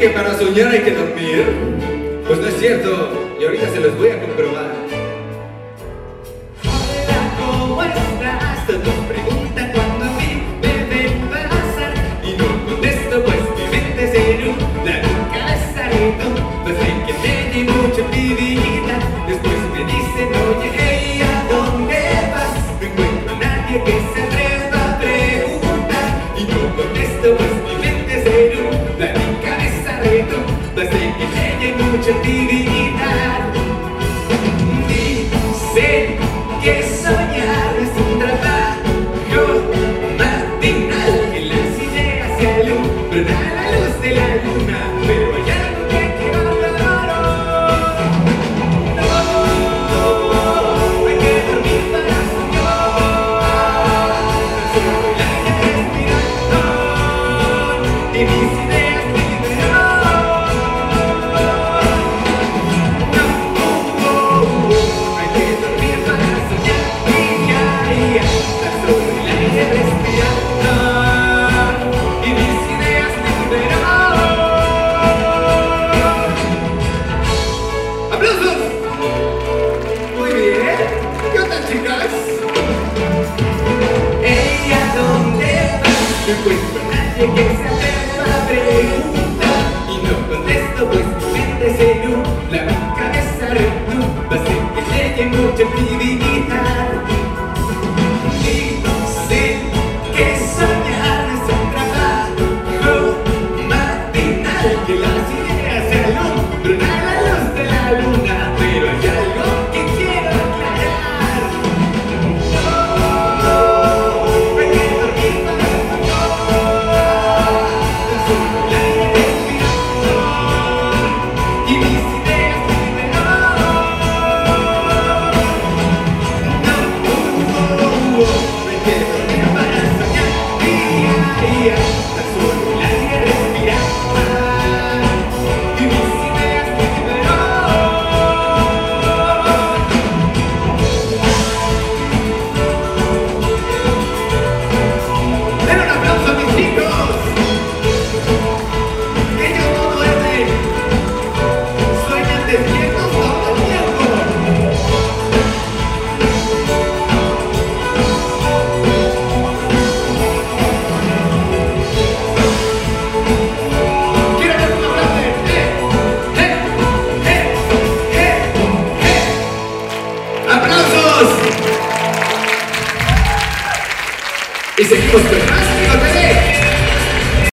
que para soñar hay que dormir? Pues no es cierto, y ahorita se los voy a comprobar. Hola, ¿cómo estás? Todos preguntan cuando a mí me ven pasar Y no contesto pues mi mente se inunda con casarito Pues hay que tener mucha vida Después me dicen, oye enseñe mucho divinidad. Dicen que soñar es un trabajo matinal, que las ideas se alumbran a la luz de la luna. Lambda, Lambda, Lambda, Lambda, Maria. is it possible?